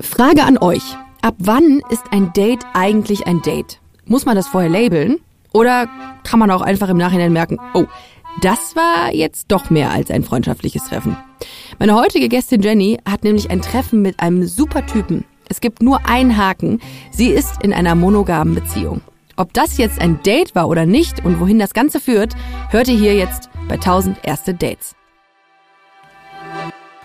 Frage an euch. Ab wann ist ein Date eigentlich ein Date? Muss man das vorher labeln? Oder kann man auch einfach im Nachhinein merken, oh, das war jetzt doch mehr als ein freundschaftliches Treffen. Meine heutige Gästin Jenny hat nämlich ein Treffen mit einem super Typen. Es gibt nur einen Haken. Sie ist in einer monogamen Beziehung. Ob das jetzt ein Date war oder nicht und wohin das Ganze führt, hört ihr hier jetzt bei 1000 erste Dates.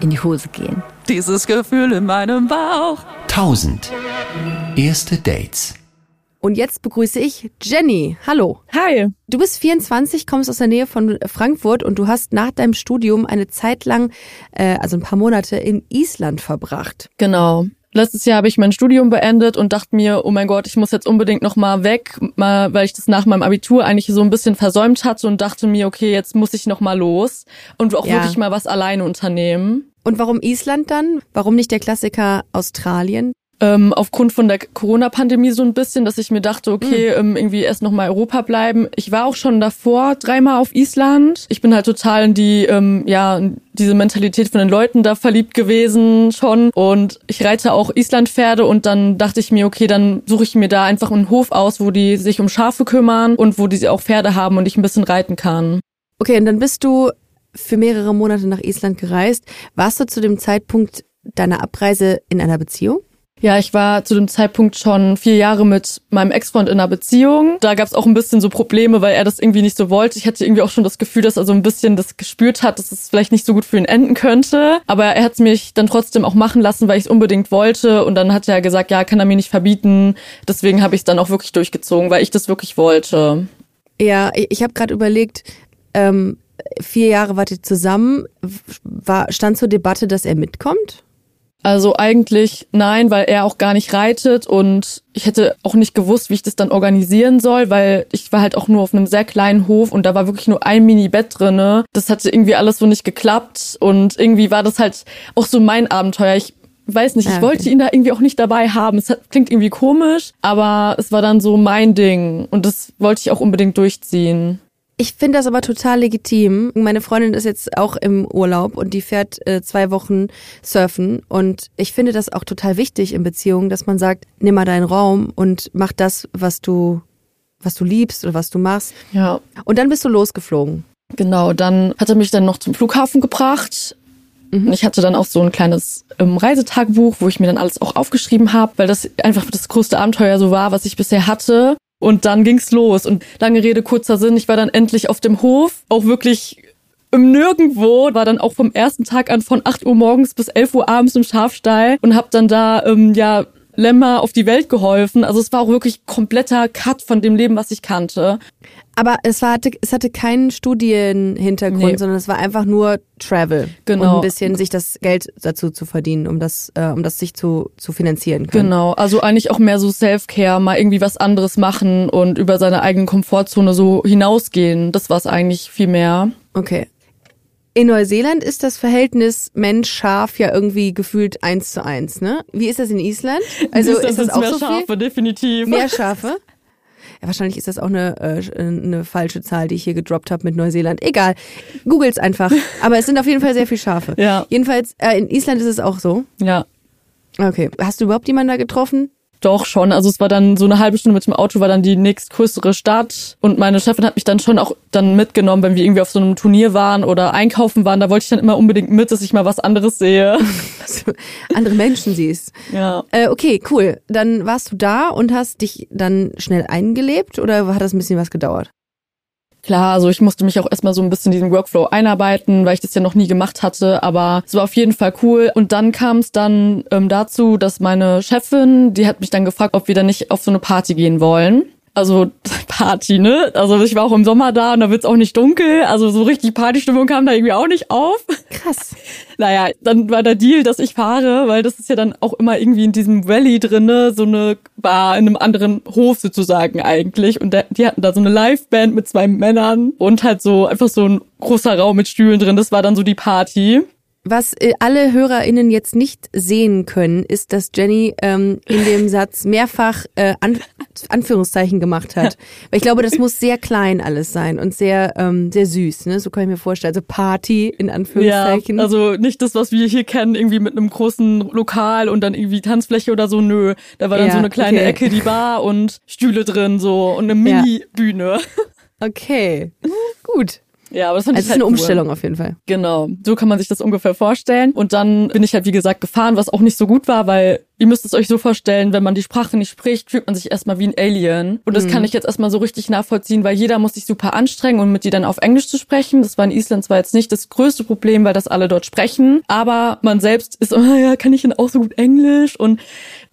in die Hose gehen. Dieses Gefühl in meinem Bauch. 1000. Erste Dates. Und jetzt begrüße ich Jenny. Hallo. Hi. Du bist 24, kommst aus der Nähe von Frankfurt und du hast nach deinem Studium eine Zeit lang, äh, also ein paar Monate in Island verbracht. Genau. Letztes Jahr habe ich mein Studium beendet und dachte mir, oh mein Gott, ich muss jetzt unbedingt noch mal weg, mal, weil ich das nach meinem Abitur eigentlich so ein bisschen versäumt hatte und dachte mir, okay, jetzt muss ich noch mal los und auch Ja. wirklich mal was alleine unternehmen. Und warum Island dann? Warum nicht der Klassiker Australien? Ähm, aufgrund von der Corona-Pandemie so ein bisschen, dass ich mir dachte, okay, ähm, irgendwie erst noch mal Europa bleiben. Ich war auch schon davor dreimal auf Island. Ich bin halt total in die, ähm, ja, diese Mentalität von den Leuten da verliebt gewesen schon. Und ich reite auch Islandpferde und dann dachte ich mir, okay, dann suche ich mir da einfach einen Hof aus, wo die sich um Schafe kümmern und wo die auch Pferde haben und ich ein bisschen reiten kann. Okay, und dann bist du für mehrere Monate nach Island gereist. Warst du zu dem Zeitpunkt deiner Abreise in einer Beziehung? Ja, ich war zu dem Zeitpunkt schon vier Jahre mit meinem Ex-Freund in einer Beziehung. Da gab es auch ein bisschen so Probleme, weil er das irgendwie nicht so wollte. Ich hatte irgendwie auch schon das Gefühl, dass er so ein bisschen das gespürt hat, dass es vielleicht nicht so gut für ihn enden könnte. Aber er hat es mich dann trotzdem auch machen lassen, weil ich es unbedingt wollte. Und dann hat er gesagt, ja, kann er mir nicht verbieten. Deswegen habe ich es dann auch wirklich durchgezogen, weil ich das wirklich wollte. Ja, ich, habe gerade überlegt, ähm, vier Jahre wart ihr zusammen. War, stand zur Debatte, dass er mitkommt? Also eigentlich nein, weil er auch gar nicht reitet und ich hätte auch nicht gewusst, wie ich das dann organisieren soll, weil ich war halt auch nur auf einem sehr kleinen Hof und da war wirklich nur ein Mini-Bett drinne. Das hatte irgendwie alles so nicht geklappt und irgendwie war das halt auch so mein Abenteuer. Ich weiß nicht, ich okay. wollte ihn da irgendwie auch nicht dabei haben. Es hat, klingt irgendwie komisch, aber es war dann so mein Ding und das wollte ich auch unbedingt durchziehen. Ich finde das aber total legitim. Meine Freundin ist jetzt auch im Urlaub und die fährt äh, zwei Wochen surfen. Und ich finde das auch total wichtig in Beziehungen, dass man sagt, nimm mal deinen Raum und mach das, was du, was du liebst oder was du machst. Ja. Und dann bist du losgeflogen. Genau, dann hat er mich dann noch zum Flughafen gebracht. Und ich hatte dann auch so ein kleines ähm, Reisetagebuch, wo ich mir dann alles auch aufgeschrieben habe, weil das einfach das größte Abenteuer so war, was ich bisher hatte. Und dann ging's los. Und lange Rede, kurzer Sinn, ich war dann endlich auf dem Hof, auch wirklich im Nirgendwo, war dann auch vom ersten Tag an von 8 Uhr morgens bis 11 Uhr abends im Schafstall und habe dann da, ähm, ja, Lämmer auf die Welt geholfen. Also es war auch wirklich kompletter Cut von dem Leben, was ich kannte. Aber es, war, hatte, es hatte keinen Studienhintergrund, Nee. sondern es war einfach nur Travel. Genau. Und ein bisschen sich das Geld dazu zu verdienen, um das, äh, um das sich zu, zu finanzieren können. Genau, also eigentlich auch mehr so Self-Care, mal irgendwie was anderes machen und über seine eigene Komfortzone so hinausgehen. Das war es eigentlich viel mehr. Okay. In Neuseeland ist das Verhältnis Mensch-Schaf ja irgendwie gefühlt eins zu eins, ne? Wie ist das in Island? Also ist das, jetzt auch mehr so Schafe, viel? definitiv. Mehr Schafe? Ja, wahrscheinlich ist das auch eine, äh, eine falsche Zahl, die ich hier gedroppt habe mit Neuseeland. Egal, googles einfach. Aber es sind auf jeden Fall sehr viele Schafe. Ja. Jedenfalls, äh, in Island ist es auch so. Ja, Okay. Hast du überhaupt jemanden da getroffen? Doch schon. Also es war dann so eine halbe Stunde mit dem Auto, war dann die nächstgrößere Stadt. Und meine Chefin hat mich dann schon auch dann mitgenommen, wenn wir irgendwie auf so einem Turnier waren oder einkaufen waren. Da wollte ich dann immer unbedingt mit, dass ich mal was anderes sehe. Andere Menschen siehst. Ja. Äh, okay, cool. Dann warst du da und hast dich dann schnell eingelebt oder hat das ein bisschen was gedauert? Klar, also ich musste mich auch erstmal so ein bisschen in diesen Workflow einarbeiten, weil ich das ja noch nie gemacht hatte, aber es war auf jeden Fall cool. Und dann kam es dann ähm, dazu, dass meine Chefin, die hat mich dann gefragt, ob wir dann nicht auf so eine Party gehen wollen. Also Party, ne? Also ich war auch im Sommer da und da wird's auch nicht dunkel. Also so richtig Partystimmung kam da irgendwie auch nicht auf. Krass. Naja, dann war der Deal, dass ich fahre, weil das ist ja dann auch immer irgendwie in diesem Valley drinne, so eine Bar in einem anderen Hof sozusagen eigentlich. Und der, die hatten da so eine Liveband mit zwei Männern und halt so einfach so ein großer Raum mit Stühlen drin. Das war dann so die Party. Was äh, alle HörerInnen jetzt nicht sehen können, ist, dass Jenny ähm, in dem Satz mehrfach äh, An Anführungszeichen gemacht hat. Weil ich glaube, das muss sehr klein alles sein und sehr ähm, sehr süß. Ne? So kann ich mir vorstellen. Also Party in Anführungszeichen. Ja, also nicht das, was wir hier kennen, irgendwie mit einem großen Lokal und dann irgendwie Tanzfläche oder so. Nö, da war dann Ja, so eine kleine okay. Ecke, die Bar und Stühle drin so und eine Ja. Mini-Bühne. okay, gut. Ja, aber das fand Also es ich ist halt eine cool. Umstellung auf jeden Fall. Genau, so kann man sich das ungefähr vorstellen. Und dann bin ich halt, wie gesagt, gefahren, was auch nicht so gut war, weil ihr müsst es euch so vorstellen, wenn man die Sprache nicht spricht, fühlt man sich erstmal wie ein Alien. Und das kann ich jetzt erstmal so richtig nachvollziehen, weil jeder muss sich super anstrengen, um mit die dann auf Englisch zu sprechen. Das war in Island zwar jetzt nicht das größte Problem, weil das alle dort sprechen, aber man selbst ist, oh ja, kann ich denn auch so gut Englisch? Und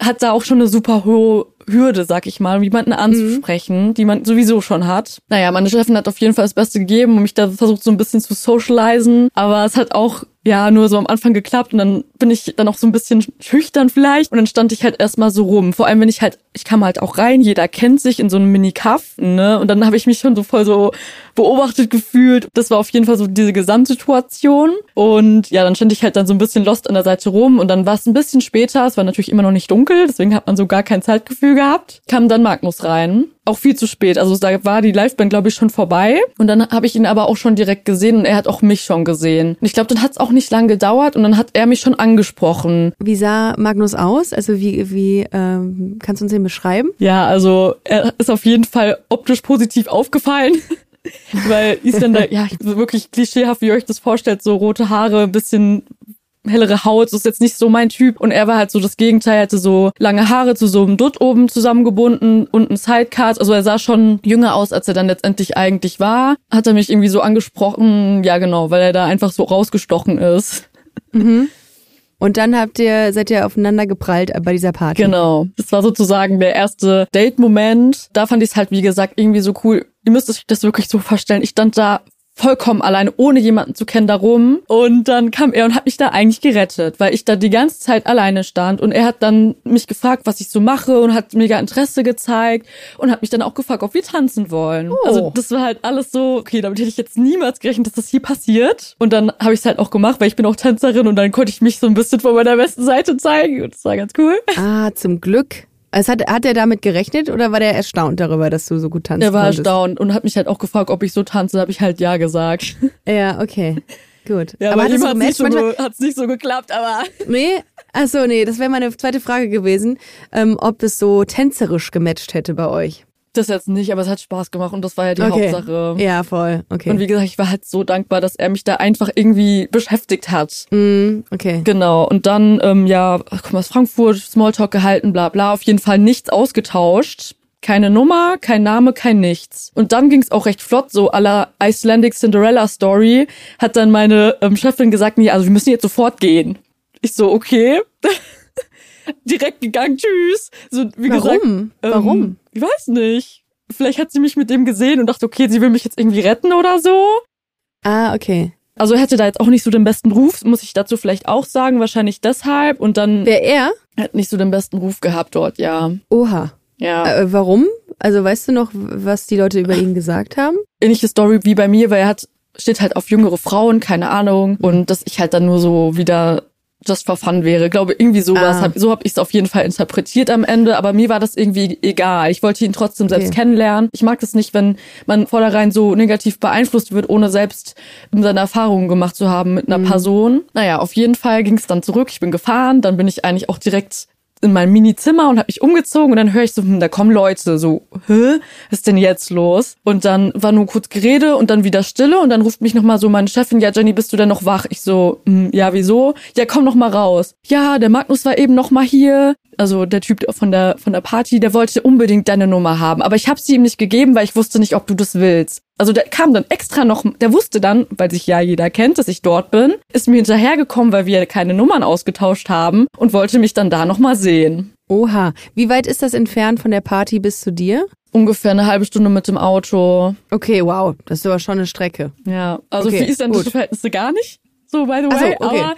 hat da auch schon eine super hohe Hürde, sag ich mal, jemanden anzusprechen, die man sowieso schon hat. Naja, meine Chefin hat auf jeden Fall das Beste gegeben und mich da versucht so ein bisschen zu socialisen, aber es hat auch ja nur so am Anfang geklappt und dann bin ich dann auch so ein bisschen schüchtern vielleicht und dann stand ich halt erstmal so rum. Vor allem, wenn ich halt, ich kam halt auch rein, jeder kennt sich in so einem Mini-Kaff, ne? Und dann habe ich mich schon so voll so beobachtet gefühlt. Das war auf jeden Fall so diese Gesamtsituation. Und ja, dann stand ich halt dann so ein bisschen lost an der Seite rum und dann war es ein bisschen später, es war natürlich immer noch nicht dunkel, deswegen hat man so gar kein Zeitgefühl gehabt. Kam dann Magnus rein. Auch viel zu spät. Also da war die Liveband, glaube ich, schon vorbei. Und dann habe ich ihn aber auch schon direkt gesehen und er hat auch mich schon gesehen. Und ich glaube, dann hat es auch nicht lang gedauert und dann hat er mich schon angesprochen. Wie sah Magnus aus? Also wie wie ähm, kannst du uns den beschreiben? Ja, also er ist auf jeden Fall optisch positiv aufgefallen. Weil Isländer, ja, wirklich klischeehaft, wie ihr euch das vorstellt, so rote Haare, ein bisschen hellere Haut, das ist jetzt nicht so mein Typ. Und er war halt so das Gegenteil, er hatte so lange Haare zu so einem Dutt oben zusammengebunden und ein Sidecut. Also er sah schon jünger aus, als er dann letztendlich eigentlich war. Hat er mich irgendwie so angesprochen, ja genau, weil er da einfach so rausgestochen ist. Und dann habt ihr seid ihr aufeinander geprallt bei dieser Party. Genau. Das war sozusagen der erste Date-Moment. Da fand ich es halt, wie gesagt, irgendwie so cool. Ihr müsst euch das wirklich so vorstellen. Ich stand da vollkommen alleine, ohne jemanden zu kennen, da rum. Und dann kam er und hat mich da eigentlich gerettet, weil ich da die ganze Zeit alleine stand. Und er hat dann mich gefragt, was ich so mache und hat mega Interesse gezeigt und hat mich dann auch gefragt, ob wir tanzen wollen. Also das war halt alles so, okay, damit hätte ich jetzt niemals gerechnet, dass das hier passiert. Und dann habe ich es halt auch gemacht, weil ich bin auch Tänzerin und dann konnte ich mich so ein bisschen von meiner besten Seite zeigen. Und das war ganz cool. Ah, zum Glück. Also hat, hat er damit gerechnet oder war der erstaunt darüber, dass du so gut tanzt? Er war konntest? erstaunt und hat mich halt auch gefragt, ob ich so tanze. Da habe ich halt ja gesagt. Ja, okay. Gut. Ja, aber hat es so nicht, so, ge- nicht so geklappt, aber nee, achso, nee, das wäre meine zweite Frage gewesen, ähm, ob es so tänzerisch gematcht hätte bei euch. Das jetzt nicht, aber es hat Spaß gemacht und das war ja die okay. Hauptsache. Ja, voll. Okay. Und wie gesagt, ich war halt so dankbar, dass er mich da einfach irgendwie beschäftigt hat. Mm, okay. Genau. Und dann, ähm, ja, ach, komm aus Frankfurt, Smalltalk gehalten, bla bla. Auf jeden Fall nichts ausgetauscht. Keine Nummer, kein Name, kein nichts. Und dann ging's auch recht flott, so aller Icelandic Cinderella Story, hat dann meine ähm, Chefin gesagt, nee, also wir müssen jetzt sofort gehen. Ich so, okay. Direkt gegangen, tschüss. So, wie Warum? gesagt, ähm, Warum? Ich weiß nicht. Vielleicht hat sie mich mit dem gesehen und dachte, okay, sie will mich jetzt irgendwie retten oder so. Ah, okay. Also er hätte da jetzt auch nicht so den besten Ruf, muss ich dazu vielleicht auch sagen, wahrscheinlich deshalb. Und dann Wer er? er hat nicht so den besten Ruf gehabt dort, ja. Oha. Ja. Äh, warum? Also weißt du noch, was die Leute über ihn gesagt haben? Ähnliche Story wie bei mir, weil er hat, steht halt auf jüngere Frauen, keine Ahnung. Und dass ich halt dann nur so wieder just for fun wäre. Glaube irgendwie sowas. Ah. Hab, so habe ich es auf jeden Fall interpretiert am Ende. Aber mir war das irgendwie egal. Ich wollte ihn trotzdem selbst Okay. kennenlernen. Ich mag das nicht, wenn man vornherein so negativ beeinflusst wird, ohne selbst seine Erfahrungen gemacht zu haben mit einer Mhm. Person. Naja, auf jeden Fall ging es dann zurück. Ich bin gefahren. Dann bin ich eigentlich auch direkt in mein Mini-Zimmer und habe mich umgezogen und dann höre ich so, hm, da kommen Leute, so, hä, was ist denn jetzt los? Und dann war nur kurz Gerede und dann wieder Stille und dann ruft mich nochmal so meine Chefin, ja Jenny, bist du denn noch wach? Ich so, hm, ja, wieso? Ja, komm noch mal raus. Ja, der Magnus war eben noch mal hier. Also der Typ von der von der Party, der wollte unbedingt deine Nummer haben, aber ich habe sie ihm nicht gegeben, weil ich wusste nicht, ob du das willst. Also der kam dann extra noch, der wusste dann, weil sich ja jeder kennt, dass ich dort bin, ist mir hinterhergekommen, weil wir keine Nummern ausgetauscht haben und wollte mich dann da noch mal sehen. Oha. Wie weit ist das entfernt von der Party bis zu dir? Ungefähr eine halbe Stunde mit dem Auto. Okay, wow, das ist aber schon eine Strecke. Ja, also Okay, für isländische gut. Verhältnisse gar nicht. So, by the Ach so, way. okay. Aber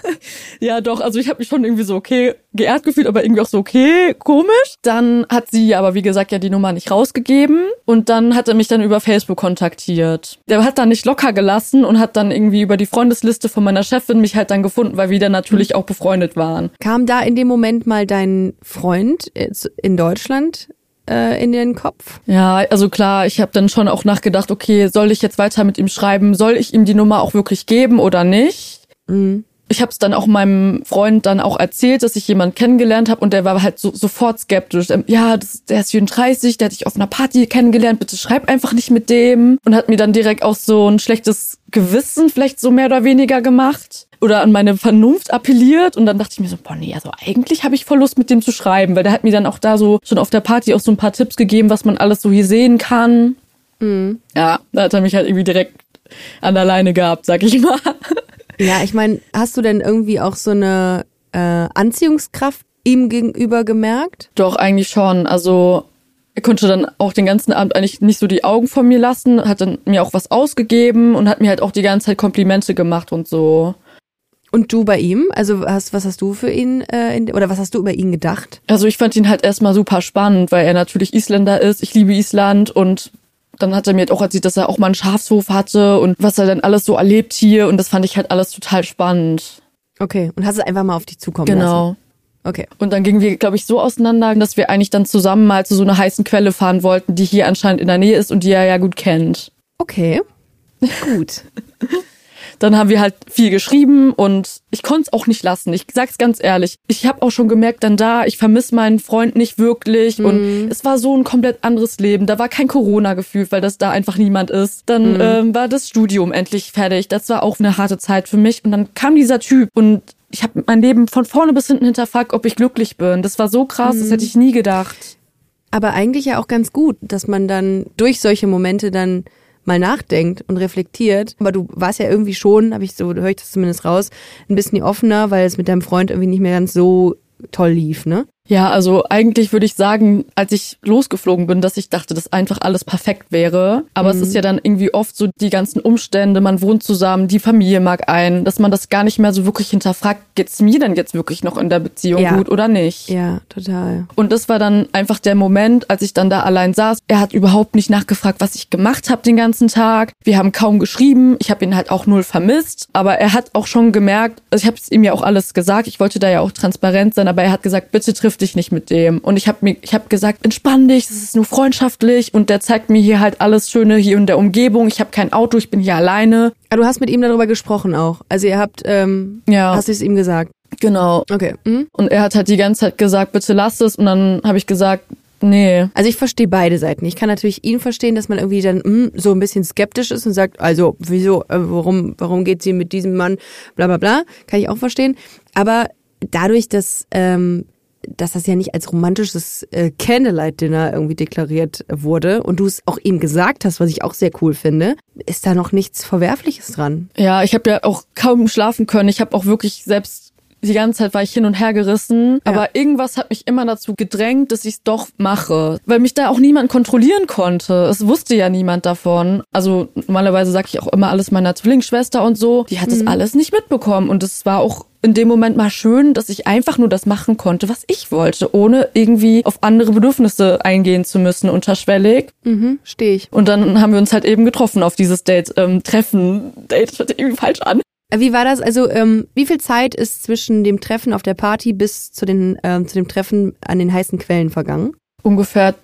ja, doch, also ich habe mich schon irgendwie so okay geehrt gefühlt, aber irgendwie auch so okay, komisch. Dann hat sie aber, wie gesagt, ja die Nummer nicht rausgegeben. Und dann hat er mich dann über Facebook kontaktiert. Der hat dann nicht locker gelassen und hat dann irgendwie über die Freundesliste von meiner Chefin mich halt dann gefunden, weil wir dann natürlich auch befreundet waren. Kam da in dem Moment mal dein Freund äh, in Deutschland äh, in den Kopf? Ja, also klar, ich habe dann schon auch nachgedacht, okay, soll ich jetzt weiter mit ihm schreiben? Soll ich ihm die Nummer auch wirklich geben oder nicht? Ich habe es dann auch meinem Freund dann auch erzählt, dass ich jemanden kennengelernt habe und der war halt so, sofort skeptisch. Ähm, Ja, das, der ist 34, der hat dich auf einer Party kennengelernt, bitte schreib einfach nicht mit dem. Und hat mir dann direkt auch so ein schlechtes Gewissen vielleicht so mehr oder weniger gemacht. Oder an meine Vernunft appelliert und dann dachte ich mir so, boah nee, also eigentlich habe ich voll Lust mit dem zu schreiben, weil der hat mir dann auch da so schon auf der Party auch so ein paar Tipps gegeben, was man alles so hier sehen kann. Ja, da hat er mich halt irgendwie direkt an der Leine gehabt, sag ich mal. Ja, ich meine, hast du denn irgendwie auch so eine äh, Anziehungskraft ihm gegenüber gemerkt? Doch, eigentlich schon. Also er konnte dann auch den ganzen Abend eigentlich nicht so die Augen von mir lassen, hat dann mir auch was ausgegeben und hat mir halt auch die ganze Zeit Komplimente gemacht und so. Und du bei ihm? Also hast, was hast du für ihn äh, in, oder was hast du über ihn gedacht? Also ich fand ihn halt erstmal super spannend, weil er natürlich Isländer ist. Ich liebe Island und dann hat er mir halt auch erzählt, dass er auch mal einen Schafshof hatte und was er dann alles so erlebt hier und das fand ich halt alles total spannend. Okay, und hast es einfach mal auf dich zukommen lassen? Genau. Okay. Und dann gingen wir, glaube ich, so auseinander, dass wir eigentlich dann zusammen mal zu so einer heißen Quelle fahren wollten, die hier anscheinend in der Nähe ist und die er ja gut kennt. Okay. Gut. Dann haben wir halt viel geschrieben und ich konnte es auch nicht lassen. Ich sag's ganz ehrlich. Ich habe auch schon gemerkt, dann da, ich vermisse meinen Freund nicht wirklich und es war so ein komplett anderes Leben. Da war kein Corona-Gefühl, weil das da einfach niemand ist. Dann ähm, war das Studium endlich fertig. Das war auch eine harte Zeit für mich und dann kam dieser Typ und ich habe mein Leben von vorne bis hinten hinterfragt, ob ich glücklich bin. Das war so krass, das hätte ich nie gedacht. Aber eigentlich ja auch ganz gut, dass man dann durch solche Momente dann mal nachdenkt und reflektiert. Aber du warst ja irgendwie schon, habe ich so, höre ich das zumindest raus, ein bisschen offener, weil es mit deinem Freund irgendwie nicht mehr ganz so toll lief, ne? Ja, also eigentlich würde ich sagen, als ich losgeflogen bin, dass ich dachte, dass einfach alles perfekt wäre. Aber es ist ja dann irgendwie oft so die ganzen Umstände, man wohnt zusammen, die Familie mag ein, dass man das gar nicht mehr so wirklich hinterfragt, geht's mir denn jetzt wirklich noch in der Beziehung Ja. gut oder nicht? Ja, total. Und das war dann einfach der Moment, als ich dann da allein saß. Er hat überhaupt nicht nachgefragt, was ich gemacht habe den ganzen Tag. Wir haben kaum geschrieben. Ich habe ihn halt auch null vermisst. Aber er hat auch schon gemerkt, also ich habe es ihm ja auch alles gesagt. Ich wollte da ja auch transparent sein, aber er hat gesagt, bitte triff dich nicht mit dem. Und ich habe mir, ich habe gesagt, entspann dich, es ist nur freundschaftlich. Und der zeigt mir hier halt alles Schöne hier in der Umgebung. Ich habe kein Auto, ich bin hier alleine. Aber du hast mit ihm darüber gesprochen auch. Also ihr habt, ähm, Ja. hast du es ihm gesagt? Genau. Okay. Mhm. Und er hat halt die ganze Zeit gesagt, bitte lass es. Und dann habe ich gesagt, nee. Also ich verstehe beide Seiten. Ich kann natürlich ihn verstehen, dass man irgendwie dann mm, so ein bisschen skeptisch ist und sagt, also wieso, äh, warum, warum geht sie mit diesem Mann, bla bla bla, kann ich auch verstehen. Aber dadurch, dass ähm, dass das ja nicht als romantisches äh, Candlelight-Dinner irgendwie deklariert wurde und du es auch ihm gesagt hast, was ich auch sehr cool finde, ist da noch nichts Verwerfliches dran. Ja, ich habe ja auch kaum schlafen können. Ich habe auch wirklich selbst die ganze Zeit war ich hin und her gerissen, aber irgendwas hat mich immer dazu gedrängt, dass ich es doch mache, weil mich da auch niemand kontrollieren konnte. Es wusste ja niemand davon. Also normalerweise sage ich auch immer alles meiner Zwillingsschwester und so. Die hat das alles nicht mitbekommen und es war auch in dem Moment mal schön, dass ich einfach nur das machen konnte, was ich wollte, ohne irgendwie auf andere Bedürfnisse eingehen zu müssen, unterschwellig. Mhm, stehe ich. Und dann haben wir uns halt eben getroffen auf dieses Date, ähm, Treffen. Date, das hört irgendwie falsch an. Äh, Wie war das? Also, ähm, wie viel Zeit ist zwischen dem Treffen auf der Party bis zu, den, ähm, zu dem Treffen an den heißen Quellen vergangen? Ungefähr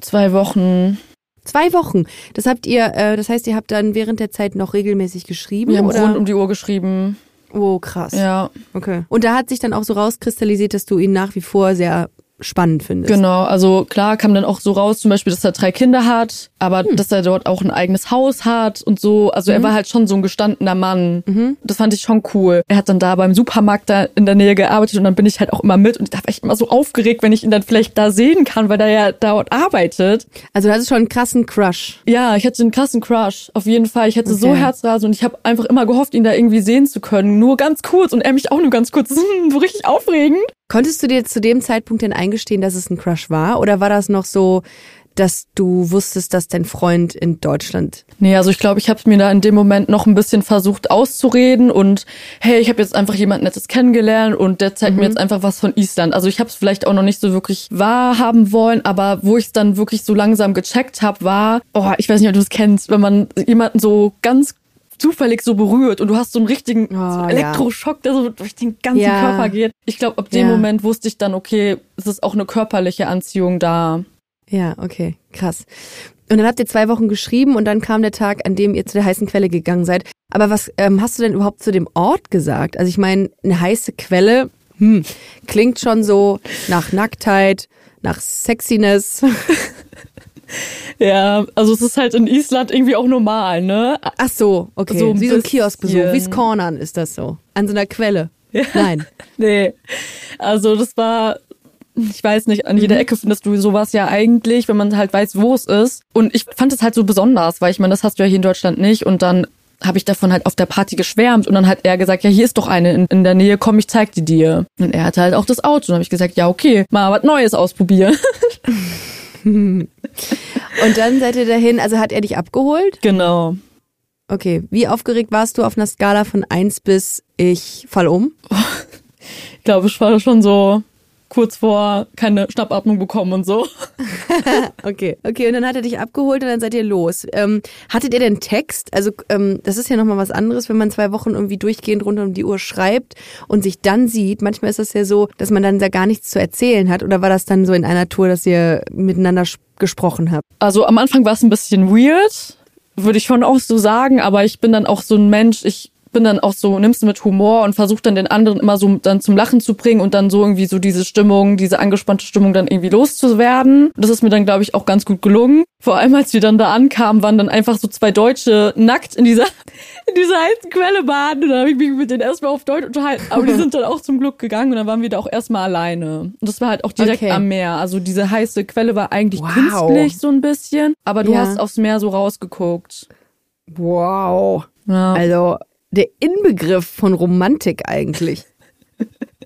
zwei Wochen. Zwei Wochen. Das habt ihr, äh, das heißt, ihr habt dann während der Zeit noch regelmäßig geschrieben? Wir haben oder? rund um die Uhr geschrieben. Oh, krass. Ja, Okay. Und da hat sich dann auch so rauskristallisiert, dass du ihn nach wie vor sehr spannend findest. genau. Also klar kam dann auch so raus, zum Beispiel, dass er drei Kinder hat, aber dass er dort auch ein eigenes Haus hat und so. Also er war halt schon so ein gestandener Mann. Das fand ich schon cool. Er hat dann da beim Supermarkt da in der Nähe gearbeitet und dann bin ich halt auch immer mit und da war ich immer so aufgeregt, wenn ich ihn dann vielleicht da sehen kann, weil er ja dort arbeitet. Also, das ist schon einen krassen Crush. Ja, ich hatte einen krassen Crush, auf jeden Fall. Ich hatte so Okay. Herzrasen und ich habe einfach immer gehofft, ihn da irgendwie sehen zu können. Nur ganz kurz und er mich auch nur ganz kurz. Das ist so richtig aufregend. Konntest du dir zu dem Zeitpunkt denn eingestehen, dass es ein Crush war? Oder war das noch so, dass du wusstest, dass dein Freund in Deutschland. Nee, also ich glaube, ich habe mir da in dem Moment noch ein bisschen versucht auszureden und hey, ich habe jetzt einfach jemand Nettes kennengelernt und der zeigt mir jetzt einfach was von Island. Also ich habe es vielleicht auch noch nicht so wirklich wahrhaben wollen, aber wo ich es dann wirklich so langsam gecheckt habe, war, oh, ich weiß nicht, ob du es kennst, wenn man jemanden so ganz zufällig so berührt und du hast so einen richtigen so einen. Elektroschock, der so durch den ganzen Ja. Körper geht. Ich glaube, ab dem Ja. Moment wusste ich dann, okay, es ist auch eine körperliche Anziehung da. Ja, okay, krass. Und dann habt ihr zwei Wochen geschrieben und dann kam der Tag, an dem ihr zu der heißen Quelle gegangen seid. Aber was ähm, hast du denn überhaupt zu dem Ort gesagt? Also ich meine, eine heiße Quelle, hm, klingt schon so nach Nacktheit, nach Sexiness. Ja, also es ist halt in Island irgendwie auch normal, ne? Ach so, okay. So ein Wie so ein Kioskbesuch, wie's Cornern ist das so. An so einer Quelle. Nein. Nee. Also das war, ich weiß nicht, an jeder Ecke findest du sowas ja eigentlich, wenn man halt weiß, wo es ist. Und ich fand es halt so besonders, weil ich meine, das hast du ja hier in Deutschland nicht. Und dann habe ich davon halt auf der Party geschwärmt und dann hat er gesagt, ja, hier ist doch eine in, in der Nähe, komm, ich zeig die dir. Und er hatte halt auch das Auto. Und dann habe ich gesagt, ja, okay, mal was Neues ausprobieren. Und dann seid ihr dahin, also hat er dich abgeholt? genau. Okay. Wie aufgeregt warst du auf einer Skala von eins bis ich fall um? Ich glaube, ich war schon so kurz vor keine Schnappatmung bekommen und so. Okay, okay, und dann hat er dich abgeholt und dann seid ihr los. Ähm, hattet ihr denn Text? Also ähm, das ist ja nochmal was anderes, wenn man zwei Wochen irgendwie durchgehend rund um die Uhr schreibt und sich dann sieht. Manchmal ist das ja so, dass man dann da gar nichts zu erzählen hat. Oder war das dann so in einer Tour, dass ihr miteinander gesprochen habt? Also am Anfang war es ein bisschen weird, würde ich schon auch so sagen, aber ich bin dann auch so ein Mensch, ich bin dann auch so, nimmst du mit Humor und versuch dann den anderen immer so dann zum Lachen zu bringen und dann so irgendwie so diese Stimmung, diese angespannte Stimmung dann irgendwie loszuwerden. Das ist mir dann, glaube ich, auch ganz gut gelungen. Vor allem, als wir dann da ankamen, waren dann einfach so zwei Deutsche nackt in dieser, in dieser heißen Quelle baden. Und dann habe ich mich mit denen erstmal auf Deutsch unterhalten. Aber die sind dann auch zum Glück gegangen und dann waren wir da auch erstmal alleine. Und das war halt auch direkt Okay. am Meer. Also diese heiße Quelle war eigentlich Wow. künstlich so ein bisschen, aber du Ja. hast aufs Meer so rausgeguckt. Wow. Ja. Also der Inbegriff von Romantik eigentlich.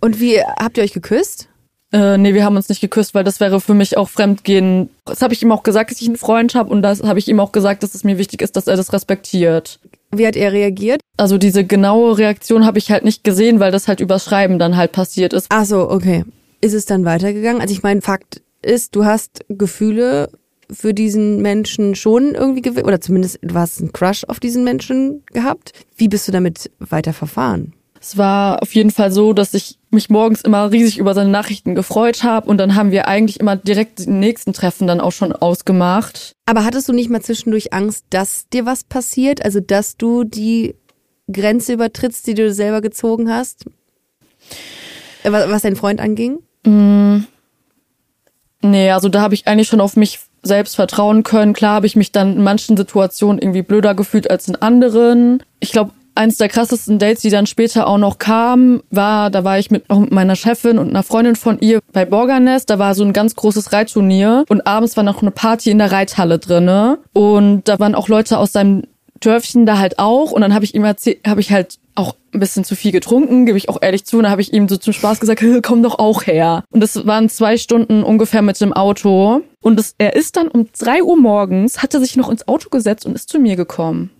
Und wie habt ihr euch geküsst? Äh, nee, wir haben uns nicht geküsst, weil das wäre für mich auch Fremdgehen. Das habe ich ihm auch gesagt, dass ich einen Freund habe und das habe ich ihm auch gesagt, dass es mir wichtig ist, dass er das respektiert. Wie hat er reagiert? Also diese genaue Reaktion habe ich halt nicht gesehen, weil das halt übers Schreiben dann halt passiert ist. Ach so, okay. Ist es dann weitergegangen? Also ich meine, Fakt ist, du hast Gefühle für diesen Menschen schon irgendwie geweckt, oder zumindest du hast einen Crush auf diesen Menschen gehabt. Wie bist du damit weiter verfahren? Es war auf jeden Fall so, dass ich mich morgens immer riesig über seine Nachrichten gefreut habe und dann haben wir eigentlich immer direkt die nächsten Treffen dann auch schon ausgemacht. Aber hattest du nicht mal zwischendurch Angst, dass dir was passiert? Also, dass du die Grenze übertrittst, die du selber gezogen hast? Äh, Was, was dein Freund anging? Nee, also da habe ich eigentlich schon auf mich selbst vertrauen können. Klar habe ich mich dann in manchen Situationen irgendwie blöder gefühlt als in anderen. Ich glaube, eins der krassesten Dates, die dann später auch noch kamen, war, da war ich mit, auch mit meiner Chefin und einer Freundin von ihr bei Borgarnest. Da war so ein ganz großes Reitturnier und abends war noch eine Party in der Reithalle drinne und da waren auch Leute aus seinem Dörfchen da halt auch und dann habe ich ihm erzählt, habe ich halt auch ein bisschen zu viel getrunken, gebe ich auch ehrlich zu. Und dann habe ich ihm so zum Spaß gesagt, "Hä, komm doch auch her. Und das waren zwei Stunden ungefähr mit dem Auto. Und das, er ist dann um drei Uhr morgens, hat er sich noch ins Auto gesetzt und ist zu mir gekommen.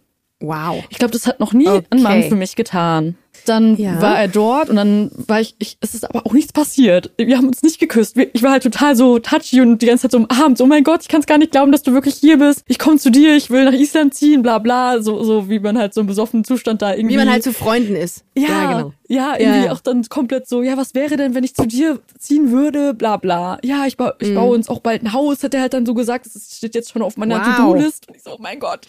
Wow. Ich glaube, das hat noch nie Okay. ein Mann für mich getan. Dann Ja. war er dort und dann war ich, ich, es ist aber auch nichts passiert. Wir haben uns nicht geküsst. Ich war halt total so touchy und die ganze Zeit so umarmt. So, oh mein Gott, ich kann es gar nicht glauben, dass du wirklich hier bist. Ich komme zu dir, ich will nach Island ziehen, bla bla. So, so wie man halt so im besoffenen Zustand da irgendwie. Wie man halt zu Freunden ist. Ja, ja genau. Ja, irgendwie Ja, auch dann komplett so, ja, was wäre denn, wenn ich zu dir ziehen würde, bla bla. Ja, ich, ba Mhm. ich baue uns auch bald ein Haus, hat er halt dann so gesagt, das steht jetzt schon auf meiner Wow. To-Do-List. Und ich so, oh mein Gott.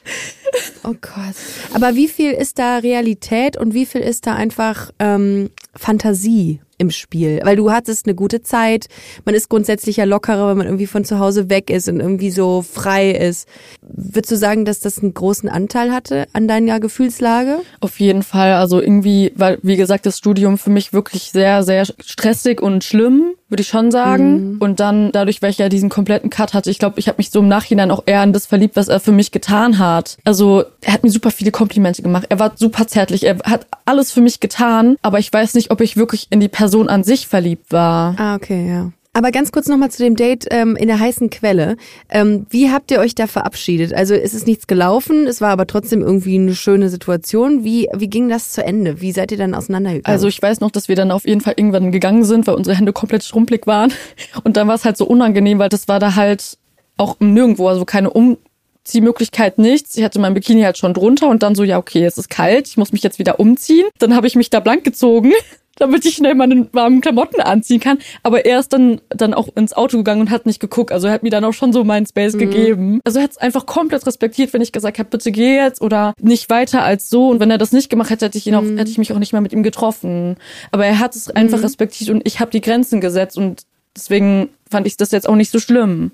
Oh Gott. Aber wie viel ist da Realität und wie viel ist da einfach ähm, Fantasie im Spiel? Weil du hattest eine gute Zeit, man ist grundsätzlich ja lockerer, wenn man irgendwie von zu Hause weg ist und irgendwie so frei ist. Würdest du sagen, dass das einen großen Anteil hatte an deiner Gefühlslage? Auf jeden Fall, also irgendwie, weil, wie gesagt, das Studium für mich wirklich sehr, sehr stressig und schlimm würde ich schon sagen. Und dann, dadurch, weil ich ja diesen kompletten Cut hatte, ich glaube, ich habe mich so im Nachhinein auch eher an das verliebt, was er für mich getan hat. Also er hat mir super viele Komplimente gemacht. Er war super zärtlich. Er hat alles für mich getan. Aber ich weiß nicht, ob ich wirklich in die Person an sich verliebt war. Ah, okay, ja. Aber ganz kurz nochmal zu dem Date ähm, in der heißen Quelle. Ähm, wie habt ihr euch da verabschiedet? Also es ist nichts gelaufen, es war aber trotzdem irgendwie eine schöne Situation. Wie, wie ging das zu Ende? Wie seid ihr dann auseinandergegangen? Also ich weiß noch, dass wir dann auf jeden Fall irgendwann gegangen sind, weil unsere Hände komplett schrumpelig waren. Und dann war es halt so unangenehm, weil das war da halt auch nirgendwo, also keine Umziehmöglichkeit, nichts. Ich hatte mein Bikini halt schon drunter und dann so, ja, okay, es ist kalt, ich muss mich jetzt wieder umziehen. Dann habe ich mich da blank gezogen. damit ich schnell meine warmen Klamotten anziehen kann. Aber er ist dann, dann auch ins Auto gegangen und hat nicht geguckt. Also er hat mir dann auch schon so meinen Space gegeben. Also er hat es einfach komplett respektiert, wenn ich gesagt habe, bitte geh jetzt oder nicht weiter als so. Und wenn er das nicht gemacht hätte, hätte ich ihn auch, hätte ich mich auch nicht mehr mit ihm getroffen. Aber er hat es einfach respektiert und ich habe die Grenzen gesetzt und deswegen fand ich das jetzt auch nicht so schlimm.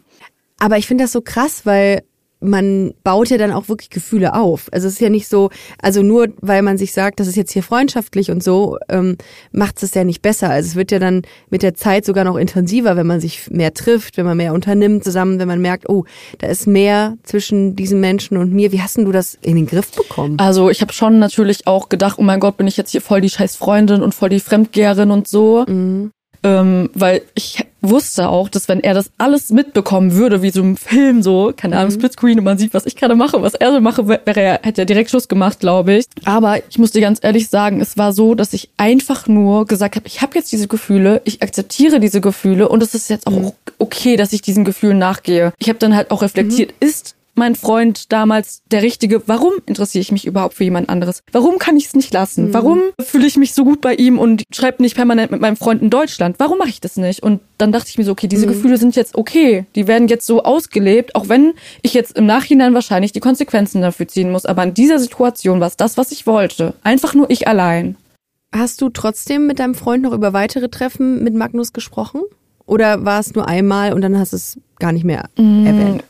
Aber ich finde das so krass, weil man baut ja dann auch wirklich Gefühle auf. Also es ist ja nicht so, also nur weil man sich sagt, das ist jetzt hier freundschaftlich und so, ähm, macht es ja nicht besser. Also es wird ja dann mit der Zeit sogar noch intensiver, wenn man sich mehr trifft, wenn man mehr unternimmt zusammen, wenn man merkt, oh, da ist mehr zwischen diesen Menschen und mir. Wie hast denn du das in den Griff bekommen? Also ich habe schon natürlich auch gedacht, oh mein Gott, bin ich jetzt hier voll die scheiß Freundin und voll die Fremdgeherin und so. Ähm, weil ich wusste auch, dass wenn er das alles mitbekommen würde, wie so im Film so, keine Ahnung, Splitscreen und man sieht, was ich gerade mache, was er so mache, wäre er, hätte er direkt Schluss gemacht, glaube ich. Aber ich muss dir ganz ehrlich sagen, es war so, dass ich einfach nur gesagt habe, ich habe jetzt diese Gefühle, ich akzeptiere diese Gefühle und es ist jetzt auch okay, dass ich diesen Gefühlen nachgehe. Ich habe dann halt auch reflektiert, ist mein Freund damals der Richtige? Warum interessiere ich mich überhaupt für jemand anderes? Warum kann ich es nicht lassen? Warum fühle ich mich so gut bei ihm und schreibe nicht permanent mit meinem Freund in Deutschland? Warum mache ich das nicht? Und dann dachte ich mir so, okay, diese Gefühle sind jetzt okay. Die werden jetzt so ausgelebt, auch wenn ich jetzt im Nachhinein wahrscheinlich die Konsequenzen dafür ziehen muss. Aber in dieser Situation war es das, was ich wollte. Einfach nur ich allein. Hast du trotzdem mit deinem Freund noch über weitere Treffen mit Magnus gesprochen? Oder war es nur einmal und dann hast du es gar nicht mehr erwähnt?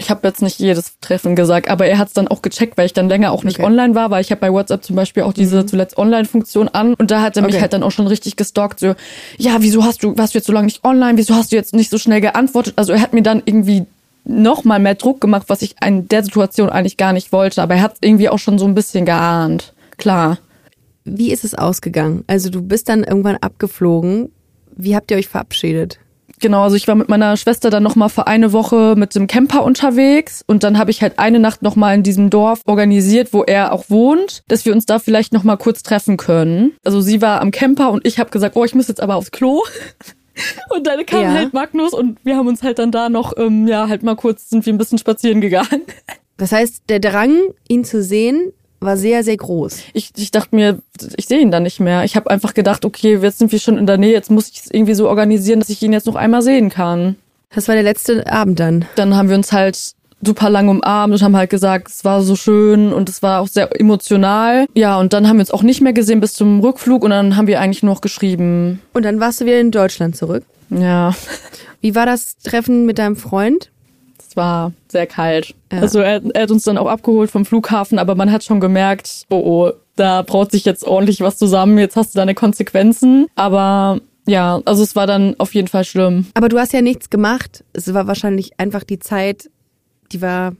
Ich habe jetzt nicht jedes Treffen gesagt, aber er hat es dann auch gecheckt, weil ich dann länger auch nicht Okay. online war, weil ich habe bei WhatsApp zum Beispiel auch diese zuletzt Online-Funktion an und da hat er mich Okay. halt dann auch schon richtig gestalkt, so, ja, wieso hast du, warst du jetzt so lange nicht online, wieso hast du jetzt nicht so schnell geantwortet? Also er hat mir dann irgendwie noch mal mehr Druck gemacht, was ich in der Situation eigentlich gar nicht wollte, aber er hat irgendwie auch schon so ein bisschen geahnt. Klar. Wie ist es ausgegangen? Also du bist dann irgendwann abgeflogen. Wie habt ihr euch verabschiedet? Genau, also ich war mit meiner Schwester dann noch mal für eine Woche mit dem Camper unterwegs und dann habe ich halt eine Nacht noch mal in diesem Dorf organisiert, wo er auch wohnt, dass wir uns da vielleicht noch mal kurz treffen können. Also sie war am Camper und ich habe gesagt, oh, ich muss jetzt aber aufs Klo. Und dann kam Ja. halt Magnus und wir haben uns halt dann da noch, ähm, ja, halt mal kurz sind wir ein bisschen spazieren gegangen. Das heißt, der Drang, ihn zu sehen, war sehr, sehr groß. Ich, ich dachte mir, ich sehe ihn dann nicht mehr. Ich habe einfach gedacht, okay, jetzt sind wir schon in der Nähe, jetzt muss ich es irgendwie so organisieren, dass ich ihn jetzt noch einmal sehen kann. Das war der letzte Abend dann. dann haben wir uns halt super lang umarmt und haben halt gesagt, es war so schön und es war auch sehr emotional. Ja, und dann haben wir uns auch nicht mehr gesehen bis zum Rückflug und dann haben wir eigentlich nur noch geschrieben. Und dann warst du wieder in Deutschland zurück. Ja, Wie war das Treffen mit deinem Freund? Es war sehr kalt. Ja. Also er, er hat uns dann auch abgeholt vom Flughafen, aber man hat schon gemerkt, oh, oh, da braut sich jetzt ordentlich was zusammen, jetzt hast du deine Konsequenzen. Aber ja, also es war dann auf jeden Fall schlimm. Aber du hast ja nichts gemacht. Es war wahrscheinlich einfach die Zeit, die war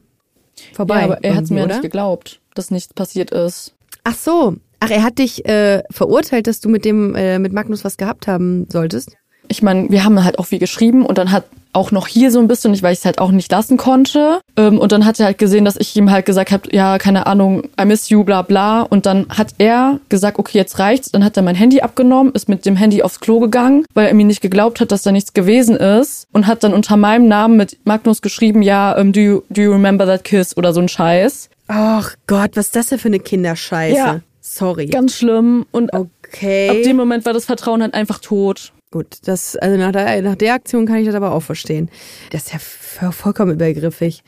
vorbei. ja, aber er hat es mir oder? nicht geglaubt, dass nichts passiert ist. Ach so. Ach, er hat dich äh, verurteilt, dass du mit dem äh, mit Magnus was gehabt haben solltest. Ich meine, wir haben halt auch viel geschrieben und dann hat auch noch hier so ein bisschen, weil ich es halt auch nicht lassen konnte. Ähm, und dann hat er halt gesehen, dass ich ihm halt gesagt habe, ja, keine Ahnung, I miss you, bla bla. Und dann hat er gesagt, okay, jetzt reicht's. Dann hat er mein Handy abgenommen, ist mit dem Handy aufs Klo gegangen, weil er mir nicht geglaubt hat, dass da nichts gewesen ist. Und hat dann unter meinem Namen mit Magnus geschrieben, ja, ähm, do, you, do you remember that kiss oder so ein Scheiß. Ach Gott, was ist das denn für eine Kinderscheiße? Ja. Sorry. Ganz schlimm. Und ab okay. dem Moment war das Vertrauen halt einfach tot. Gut, das, also nach der, nach der Aktion kann ich das aber auch verstehen. Das ist ja vollkommen übergriffig.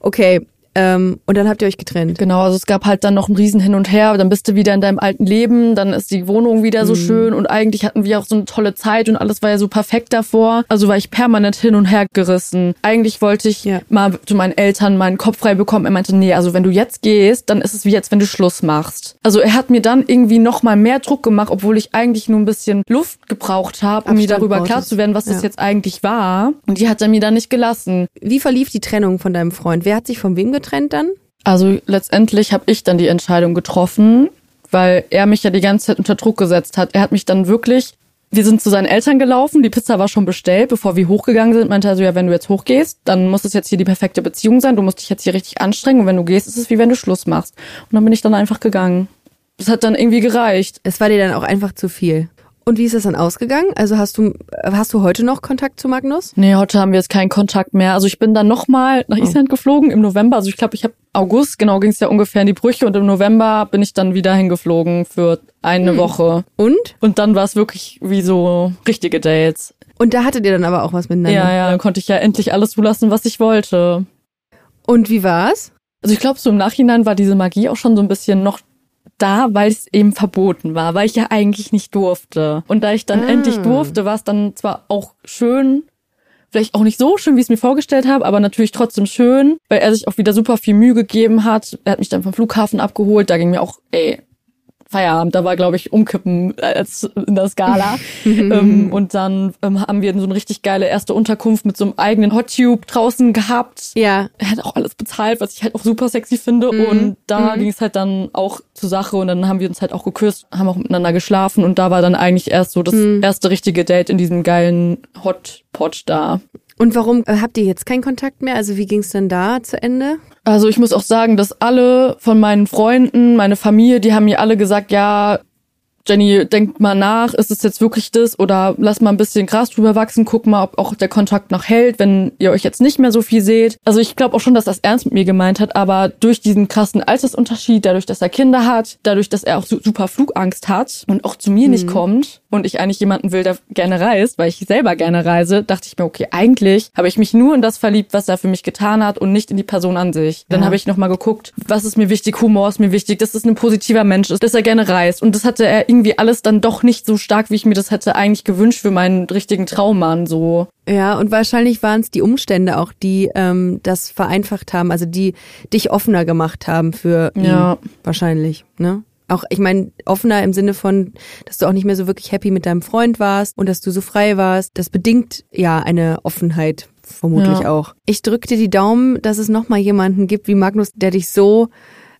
Okay, Ähm, und dann habt ihr euch getrennt. Genau, also es gab halt dann noch ein Riesen hin und her, dann bist du wieder in deinem alten Leben, dann ist die Wohnung wieder so schön und eigentlich hatten wir auch so eine tolle Zeit und alles war ja so perfekt davor. Also war ich permanent hin und her gerissen. Eigentlich wollte ich Ja. mal zu meinen Eltern meinen Kopf frei bekommen. Er meinte, nee, also wenn du jetzt gehst, dann ist es wie jetzt, wenn du Schluss machst. Also er hat mir dann irgendwie noch mal mehr Druck gemacht, obwohl ich eigentlich nur ein bisschen Luft gebraucht habe, um mir darüber klar zu werden, was das Ja. jetzt eigentlich war. Und die hat er mir dann nicht gelassen. Wie verlief die Trennung von deinem Freund? Wer hat sich von wem getrennt dann? Also letztendlich habe ich dann die Entscheidung getroffen, weil er mich ja die ganze Zeit unter Druck gesetzt hat. Er hat mich dann wirklich, wir sind zu seinen Eltern gelaufen, die Pizza war schon bestellt, bevor wir hochgegangen sind, meinte er so, ja, wenn du jetzt hochgehst, dann muss es jetzt hier die perfekte Beziehung sein, du musst dich jetzt hier richtig anstrengen und wenn du gehst, ist es wie wenn du Schluss machst. Und dann bin ich dann einfach gegangen. Das hat dann irgendwie gereicht. Es war dir dann auch einfach zu viel. Und wie ist das dann ausgegangen? Also hast du hast du heute noch Kontakt zu Magnus? Nee, heute haben wir jetzt keinen Kontakt mehr. Also ich bin dann nochmal nach Island geflogen im November. Also ich glaube, ich habe August, genau ging es ja ungefähr in die Brüche und im November bin ich dann wieder hingeflogen für eine Woche. Und? Und dann war es wirklich wie so richtige Dates. Und da hattet ihr dann aber auch was miteinander. Ja, ja, dann konnte ich ja endlich alles zulassen, was ich wollte. Und wie war's? Also ich glaube, so im Nachhinein war diese Magie auch schon so ein bisschen noch da, weil es eben verboten war, weil ich ja eigentlich nicht durfte. Und da ich dann Ah. endlich durfte, war es dann zwar auch schön, vielleicht auch nicht so schön, wie ich es mir vorgestellt habe, aber natürlich trotzdem schön, weil er sich auch wieder super viel Mühe gegeben hat. Er hat mich dann vom Flughafen abgeholt, da ging mir auch, ey, Feierabend, da war, glaube ich, umkippen als in der Skala. ähm, und dann ähm, haben wir so eine richtig geile erste Unterkunft mit so einem eigenen Hot Tube draußen gehabt Ja. er hat auch alles bezahlt, was ich halt auch super sexy finde. Mhm. Und da ging es halt dann auch zur Sache und dann haben wir uns halt auch geküsst, haben auch miteinander geschlafen und da war dann eigentlich erst so das Mhm. erste richtige Date in diesem geilen Hotpot da. Und warum äh, habt ihr jetzt keinen Kontakt mehr? Also wie ging's denn da zu Ende? Also ich muss auch sagen, dass alle von meinen Freunden, meine Familie, die haben mir alle gesagt, ja, Jenny, denk mal nach, ist es jetzt wirklich das oder lass mal ein bisschen Gras drüber wachsen, guck mal, ob auch der Kontakt noch hält, wenn ihr euch jetzt nicht mehr so viel seht. Also ich glaube auch schon, dass das ernst mit mir gemeint hat, aber durch diesen krassen Altersunterschied, dadurch, dass er Kinder hat, dadurch, dass er auch su- super Flugangst hat und auch zu mir nicht kommt und ich eigentlich jemanden will, der gerne reist, weil ich selber gerne reise, dachte ich mir, okay, eigentlich habe ich mich nur in das verliebt, was er für mich getan hat und nicht in die Person an sich. Dann habe ich nochmal geguckt, was ist mir wichtig, Humor ist mir wichtig, dass es ein positiver Mensch ist, dass er gerne reist und das hatte er irgendwie alles dann doch nicht so stark, wie ich mir das hätte eigentlich gewünscht für meinen richtigen Traummann so. Ja, und wahrscheinlich waren es die Umstände auch, die ähm, das vereinfacht haben, also die dich offener gemacht haben für Ja. ihn. Wahrscheinlich, ne? Auch, ich meine, offener im Sinne von, dass du auch nicht mehr so wirklich happy mit deinem Freund warst und dass du so frei warst. Das bedingt ja eine Offenheit vermutlich Ja. auch. Ich drück dir die Daumen, dass es nochmal jemanden gibt wie Magnus, der dich so,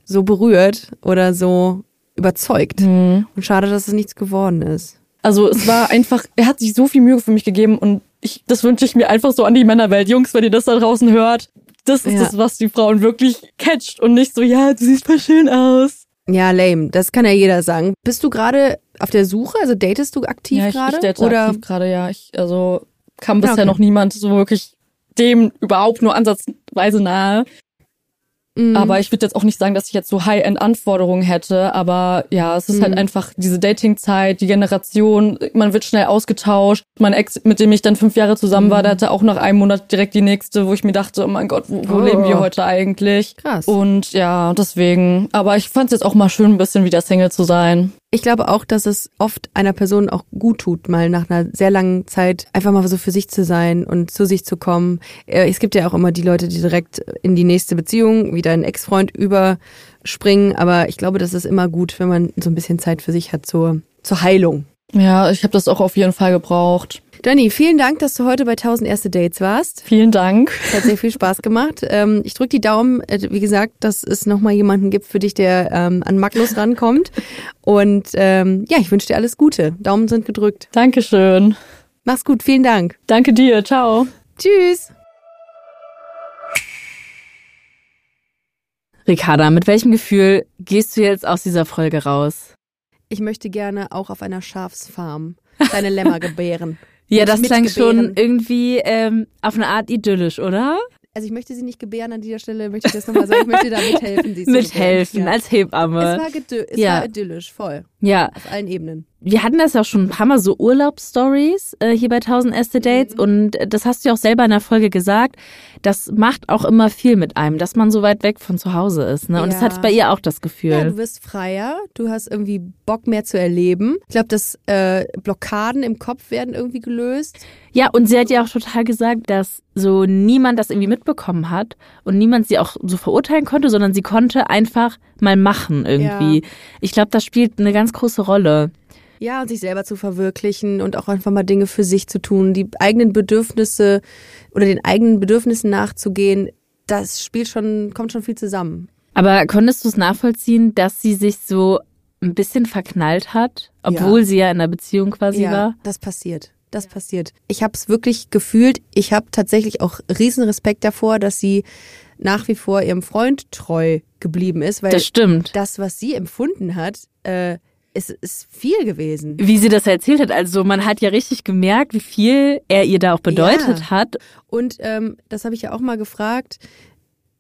so berührt oder so überzeugt. Und schade, dass es nichts geworden ist. Also es war einfach, er hat sich so viel Mühe für mich gegeben und ich, das wünsche ich mir einfach so an die Männerwelt. Jungs, wenn ihr das da draußen hört, das ist Ja. das, was die Frauen wirklich catcht und nicht so, ja, du siehst voll schön aus. Ja, lame. Das kann ja jeder sagen. Bist du gerade auf der Suche? Also datest du aktiv ja, ich, gerade? ich date Oder aktiv gerade, ja. Ich, also kam bisher okay. noch niemand so wirklich dem überhaupt nur ansatzweise nahe. Mhm. Aber ich würde jetzt auch nicht sagen, dass ich jetzt so High-End-Anforderungen hätte. Aber ja, es ist Mhm. halt einfach diese Dating-Zeit, die Generation, man wird schnell ausgetauscht. Mein Ex, mit dem ich dann fünf Jahre zusammen war, der hatte auch nach einem Monat direkt die nächste, wo ich mir dachte, oh mein Gott, wo, wo Oh. leben wir heute eigentlich? Krass. Und ja, deswegen. Aber ich fand es jetzt auch mal schön, ein bisschen wieder Single zu sein. Ich glaube auch, dass es oft einer Person auch gut tut, mal nach einer sehr langen Zeit einfach mal so für sich zu sein und zu sich zu kommen. Äh, Es gibt ja auch immer die Leute, die direkt in die nächste Beziehung, wie dein Ex-Freund, überspringen. Aber ich glaube, das ist immer gut, wenn man so ein bisschen Zeit für sich hat zur, zur Heilung. Ja, ich habe das auch auf jeden Fall gebraucht. Danny, vielen Dank, dass du heute bei 1000 erste Dates warst. Vielen Dank. Es hat sehr viel Spaß gemacht. Ähm, ich drücke die Daumen, äh, wie gesagt, dass es nochmal jemanden gibt für dich, der ähm, an Magnus rankommt. Und ähm, ja, ich wünsche dir alles Gute. Daumen sind gedrückt. Dankeschön. Mach's gut, vielen Dank. Danke dir. Ciao. Tschüss. Ricarda, mit welchem Gefühl gehst du jetzt aus dieser Folge raus? Ich möchte gerne auch auf einer Schafsfarm kleine Lämmer gebären. Ja, das klang schon irgendwie ähm, auf eine Art idyllisch, oder? Also ich möchte sie nicht gebären an dieser Stelle, möchte ich das nochmal sagen. Ich möchte da mithelfen. Sie zu Mithelfen gebären. als Ja. Hebamme. Es war, es Ja. war idyllisch, voll. Ja, Auf allen Ebenen. wir hatten das ja auch schon ein paar Mal so Urlaubsstories äh, hier bei 1000 erste Dates Mhm. und äh, das hast du ja auch selber in der Folge gesagt. Das macht auch immer viel mit einem, dass man so weit weg von zu Hause ist. Ne? Und das Ja. hatte ich bei ihr auch das Gefühl. Ja, du wirst freier, du hast irgendwie Bock mehr zu erleben. Ich glaube, dass äh, Blockaden im Kopf werden irgendwie gelöst. Ja, und sie hat ja auch total gesagt, dass so niemand das irgendwie mitbekommen hat und niemand sie auch so verurteilen konnte, sondern sie konnte einfach mal machen irgendwie. Ich glaube, das spielt eine ganz große Rolle. Ja, und sich selber zu verwirklichen und auch einfach mal Dinge für sich zu tun, die eigenen Bedürfnisse oder den eigenen Bedürfnissen nachzugehen, das spielt schon, kommt schon viel zusammen. Aber konntest du es nachvollziehen, dass sie sich so ein bisschen verknallt hat, obwohl Ja. sie ja in einer Beziehung quasi ja, war? das passiert. Das passiert. Ich habe es wirklich gefühlt. Ich habe tatsächlich auch riesen Respekt davor, dass sie nach wie vor ihrem Freund treu geblieben ist, weil Das stimmt. das, was sie empfunden hat, äh, ist, ist viel gewesen. Wie sie das erzählt hat, also man hat ja richtig gemerkt, wie viel er ihr da auch bedeutet Ja. hat. Und ähm, das habe ich ja auch mal gefragt,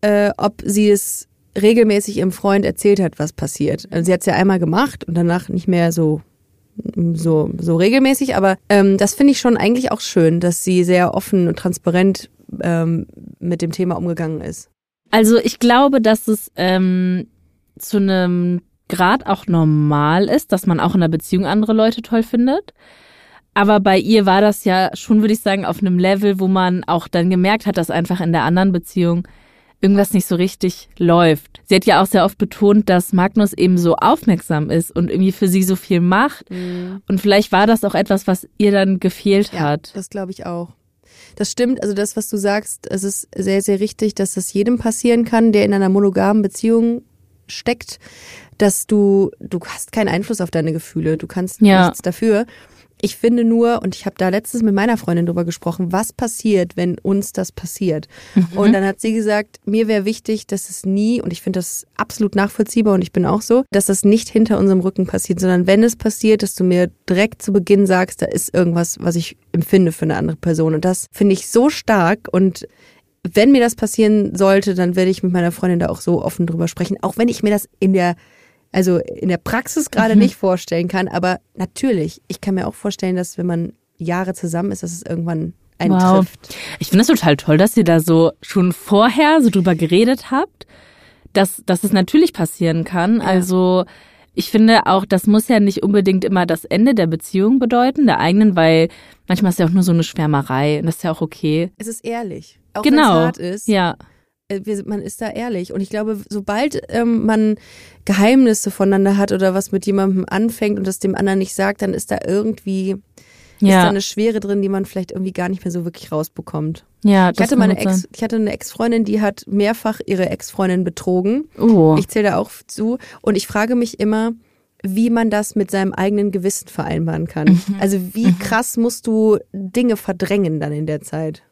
äh, ob sie es regelmäßig ihrem Freund erzählt hat, was passiert. Also sie hat es ja einmal gemacht und danach nicht mehr so so so regelmäßig, aber ähm, das finde ich schon eigentlich auch schön, dass sie sehr offen und transparent ähm, mit dem Thema umgegangen ist. Also ich glaube, dass es ähm, zu einem Grad auch normal ist, dass man auch in einer Beziehung andere Leute toll findet. Aber bei ihr war das ja schon, würde ich sagen, auf einem Level, wo man auch dann gemerkt hat, dass einfach in der anderen Beziehung irgendwas nicht so richtig läuft. Sie hat ja auch sehr oft betont, dass Magnus eben so aufmerksam ist und irgendwie für sie so viel macht. Und vielleicht war das auch etwas, was ihr dann gefehlt hat. Das glaube ich auch. Das stimmt, also das, was du sagst, es ist sehr, sehr richtig, dass das jedem passieren kann, der in einer monogamen Beziehung steckt, dass du, du hast keinen Einfluss auf deine Gefühle, du kannst Ja. nichts dafür. Ich finde nur, und ich habe da letztens mit meiner Freundin drüber gesprochen, was passiert, wenn uns das passiert. Und dann hat sie gesagt, mir wäre wichtig, dass es nie, und ich finde das absolut nachvollziehbar und ich bin auch so, dass das nicht hinter unserem Rücken passiert, sondern wenn es passiert, dass du mir direkt zu Beginn sagst, da ist irgendwas, was ich empfinde für eine andere Person. Und das finde ich so stark und wenn mir das passieren sollte, dann werde ich mit meiner Freundin da auch so offen drüber sprechen, auch wenn ich mir das in der also in der Praxis gerade nicht vorstellen kann, aber natürlich, ich kann mir auch vorstellen, dass wenn man Jahre zusammen ist, dass es irgendwann einen Wow. trifft. Ich finde es total toll, dass ihr da so schon vorher so drüber geredet habt, dass, dass es natürlich passieren kann. Also ich finde auch, das muss ja nicht unbedingt immer das Ende der Beziehung bedeuten, der eigenen, weil manchmal ist ja auch nur so eine Schwärmerei und das ist ja auch okay. Es ist ehrlich. Auch wenn es genau. hart ist. Ja. Äh, wir, man ist da ehrlich. Und ich glaube, sobald ähm, man Geheimnisse voneinander hat oder was mit jemandem anfängt und das dem anderen nicht sagt, dann ist da irgendwie ist da Ja. eine Schwere drin, die man vielleicht irgendwie gar nicht mehr so wirklich rausbekommt. Ja, Ich hatte meine. Ex, ich hatte eine Ex-Freundin, die hat mehrfach ihre Ex-Freundin betrogen. Oh. Ich zähle da auch zu. Und ich frage mich immer, wie man das mit seinem eigenen Gewissen vereinbaren kann. Mhm. Also wie krass musst du Dinge verdrängen dann in der Zeit?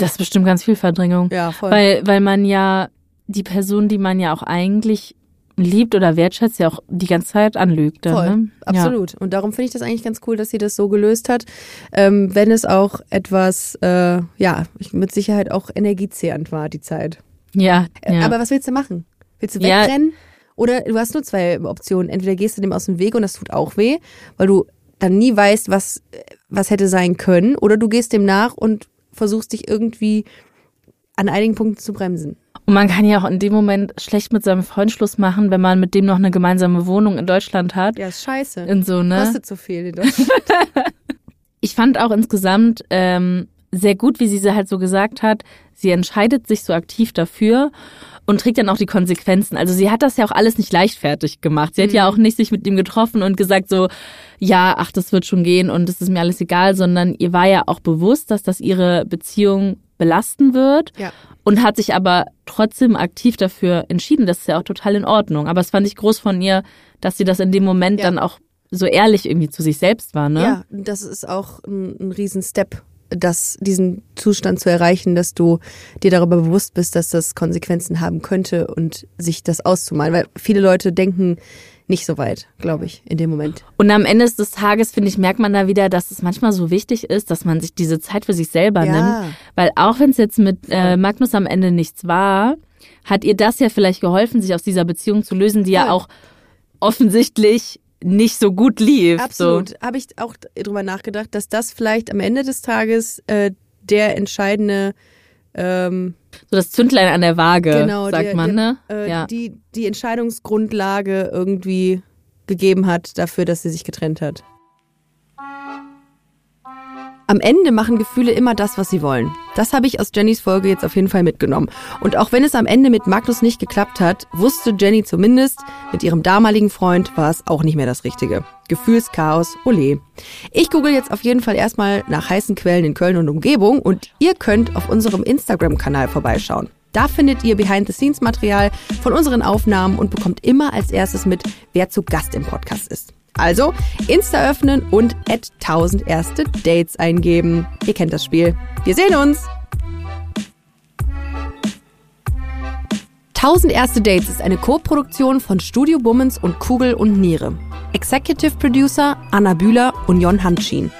Das ist bestimmt ganz viel Verdrängung. Ja, voll. Weil, weil man ja die Person, die man ja auch eigentlich liebt oder wertschätzt, ja auch die ganze Zeit anlügt. Voll, ne? absolut. Und darum finde ich das eigentlich ganz cool, dass sie das so gelöst hat. Ähm, wenn es auch etwas, äh, ja, mit Sicherheit auch energiezehrend war, die Zeit. Ja, Äh, ja. Aber was willst du machen? Willst du Ja. wegrennen? Oder du hast nur zwei Optionen. Entweder gehst du dem aus dem Weg und das tut auch weh, weil du dann nie weißt, was, was hätte sein können. Oder du gehst dem nach und versuchst dich irgendwie an einigen Punkten zu bremsen. Und man kann ja auch in dem Moment schlecht mit seinem Freund Schluss machen, wenn man mit dem noch eine gemeinsame Wohnung in Deutschland hat. Ja, ist scheiße. In so, ne? Kostet so viel in Deutschland. Ich fand auch insgesamt ähm, sehr gut, wie sie sie halt so gesagt hat. Sie entscheidet sich so aktiv dafür und trägt dann auch die Konsequenzen. Also sie hat das ja auch alles nicht leichtfertig gemacht. Sie hat ja auch nicht sich mit ihm getroffen und gesagt so, ja, ach, das wird schon gehen und es ist mir alles egal, sondern ihr war ja auch bewusst, dass das ihre Beziehung belasten wird Ja. und hat sich aber trotzdem aktiv dafür entschieden. Das ist ja auch total in Ordnung. Aber es fand ich groß von ihr, dass sie das in dem Moment Ja. dann auch so ehrlich irgendwie zu sich selbst war, ne? Ja, das ist auch ein, ein Riesen-Step, das, diesen Zustand zu erreichen, dass du dir darüber bewusst bist, dass das Konsequenzen haben könnte und sich das auszumalen. Weil viele Leute denken nicht so weit, glaube ich, in dem Moment. Und am Ende des Tages, finde ich, merkt man da wieder, dass es manchmal so wichtig ist, dass man sich diese Zeit für sich selber Ja. nimmt. Weil auch wenn es jetzt mit äh, Magnus am Ende nichts war, hat ihr das ja vielleicht geholfen, sich aus dieser Beziehung zu lösen, die ja Voll. auch offensichtlich nicht so gut lief. Absolut. Habe ich auch drüber nachgedacht, dass das vielleicht am Ende des Tages äh, der entscheidende ähm, So, so das Zündlein an der Waage, genau, sagt der, man, der, ne? Äh, ja. die, die Entscheidungsgrundlage irgendwie gegeben hat dafür, dass sie sich getrennt hat. Am Ende machen Gefühle immer das, was sie wollen. Das habe ich aus Jennys Folge jetzt auf jeden Fall mitgenommen. Und auch wenn es am Ende mit Magnus nicht geklappt hat, wusste Jenny zumindest, mit ihrem damaligen Freund war es auch nicht mehr das Richtige. Gefühlschaos, ole. Ich google jetzt auf jeden Fall erstmal nach heißen Quellen in Köln und Umgebung und ihr könnt auf unserem Instagram-Kanal vorbeischauen. Da findet ihr Behind-the-Scenes-Material von unseren Aufnahmen und bekommt immer als erstes mit, wer zu Gast im Podcast ist. Also Insta öffnen und at 1000 erste Dates eingeben. Ihr kennt das Spiel. Wir sehen uns! 1000 erste Dates ist eine Co-Produktion von Studio Bummens und Kugel und Niere. Executive Producer Anna Bühler und Jon Hanschin.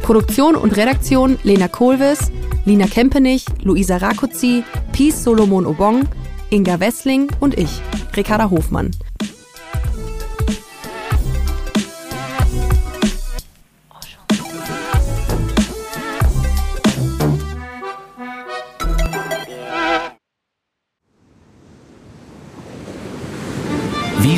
Produktion und Redaktion Lena Kohlwes, Lina Kempenich, Luisa Rakuzzi, Peace Solomon Obong, Inga Wessling und ich, Ricarda Hofmann.